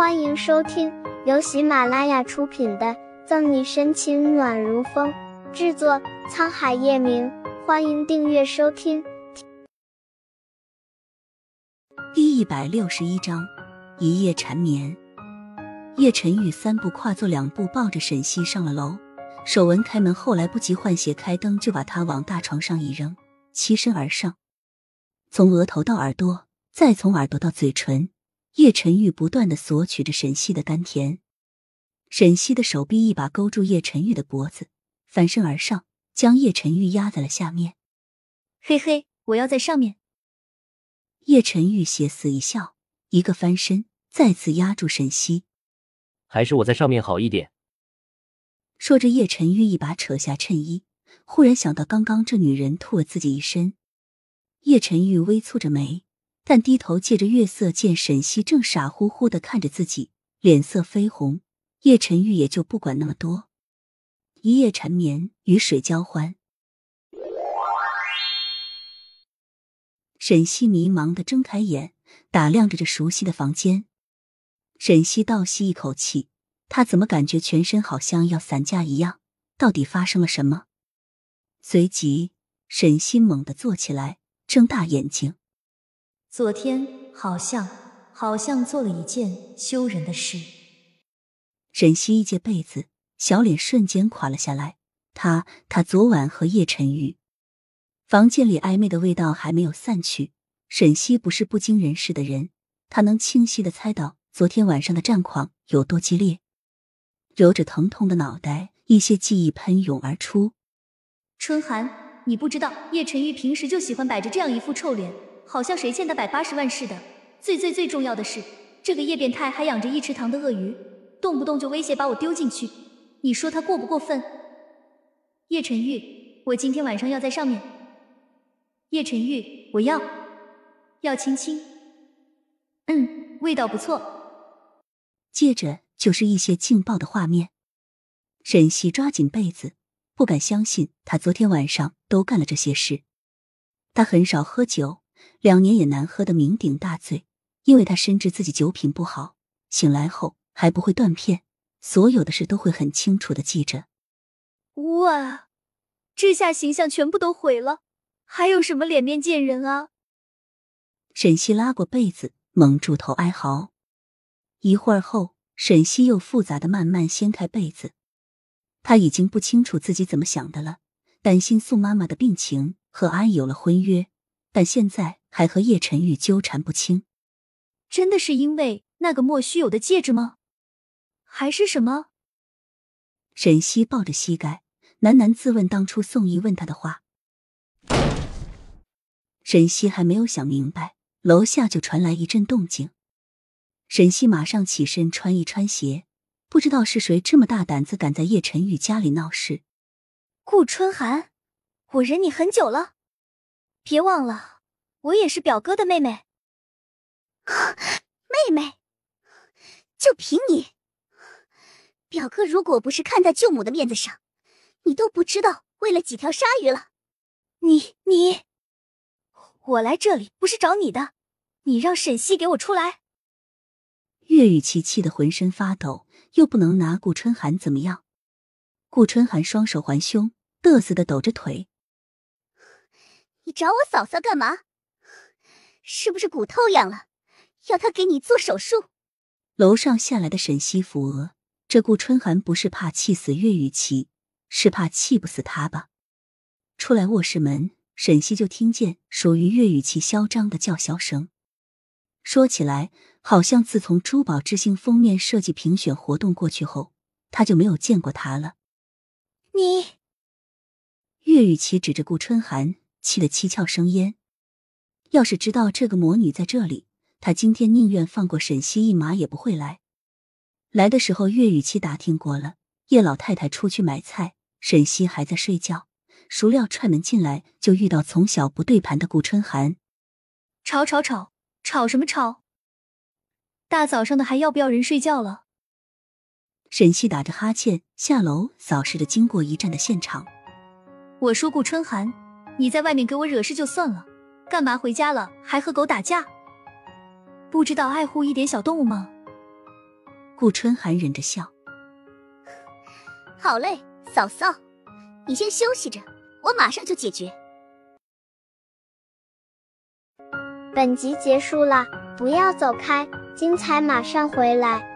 欢迎收听由喜马拉雅出品的《赠你深情暖如风》，制作沧海夜明。欢迎订阅收听。第一百六十一章，一夜缠绵。叶晨玉三步跨坐两步，抱着沈西上了楼。守文开门后来不及换鞋开灯，就把他往大床上一扔，栖身而上，从额头到耳朵，再从耳朵到嘴唇。叶晨玉不断的索取着沈西的丹田，沈西的手臂一把勾住叶晨玉的脖子，翻身而上，将叶晨玉压在了下面。嘿嘿，我要在上面。叶晨玉邪肆一笑，一个翻身，再次压住沈西。还是我在上面好一点。说着，叶晨玉一把扯下衬衣，忽然想到刚刚这女人吐了自己一身。叶晨玉微蹙着眉。但低头借着月色，见沈西正傻乎乎的看着自己，脸色绯红。叶晨玉也就不管那么多，一夜缠绵，与水交欢。沈西迷茫的睁开眼，打量着这熟悉的房间。沈西倒吸一口气，他怎么感觉全身好像要散架一样？到底发生了什么？随即，沈西猛地坐起来，睁大眼睛。昨天好像好像做了一件羞人的事。沈西一借被子，小脸瞬间垮了下来。他他昨晚和叶晨玉，房间里暧昧的味道还没有散去。沈西不是不经人事的人，他能清晰的猜到昨天晚上的战况有多激烈。揉着疼痛的脑袋，一些记忆喷涌而出。春寒，你不知道叶晨玉平时就喜欢摆着这样一副臭脸。好像谁欠他百八十万似的。最最最重要的是，这个叶变态还养着一池塘的鳄鱼，动不动就威胁把我丢进去。你说他过不过分？叶晨玉，我今天晚上要在上面。叶晨玉，我要，要亲亲。嗯，味道不错。接着就是一些劲爆的画面。沈西抓紧被子，不敢相信他昨天晚上都干了这些事。他很少喝酒。两年也难喝的酩酊大醉，因为他深知自己酒品不好，醒来后还不会断片，所有的事都会很清楚的记着。哇，这下形象全部都毁了，还有什么脸面见人啊？沈西拉过被子，蒙住头哀嚎。一会儿后，沈西又复杂的慢慢掀开被子，他已经不清楚自己怎么想的了，担心宋妈妈的病情，和安有了婚约。但现在还和叶晨玉纠缠不清，真的是因为那个莫须有的戒指吗？还是什么？沈西抱着膝盖，喃喃自问当初宋毅问他的话。沈西还没有想明白，楼下就传来一阵动静。沈西马上起身穿一穿鞋，不知道是谁这么大胆子敢在叶晨宇家里闹事。顾春寒，我忍你很久了。别忘了，我也是表哥的妹妹。妹妹，就凭你，表哥如果不是看在舅母的面子上，你都不知道为了几条鲨鱼了。你你，我来这里不是找你的，你让沈西给我出来。岳雨琪气得浑身发抖，又不能拿顾春寒怎么样。顾春寒双手环胸，嘚瑟的抖着腿。你找我嫂嫂干嘛？是不是骨头痒了，要她给你做手术？楼上下来的沈西扶额，这顾春寒不是怕气死岳雨琪，是怕气不死他吧？出来卧室门，沈西就听见属于岳雨琪嚣张的叫嚣声。说起来，好像自从珠宝之星封面设计评选活动过去后，他就没有见过他了。你，岳雨琪指着顾春寒。气得七窍生烟。要是知道这个魔女在这里，他今天宁愿放过沈西一马，也不会来。来的时候，岳雨琪打听过了，叶老太太出去买菜，沈西还在睡觉。孰料踹门进来，就遇到从小不对盘的顾春寒。吵吵吵，吵什么吵？大早上的还要不要人睡觉了？沈西打着哈欠下楼扫视着经过一站的现场。我说顾春寒。你在外面给我惹事就算了，干嘛回家了还和狗打架？不知道爱护一点小动物吗？顾春寒忍着笑，好嘞，嫂嫂，你先休息着，我马上就解决。本集结束了，不要走开，精彩马上回来。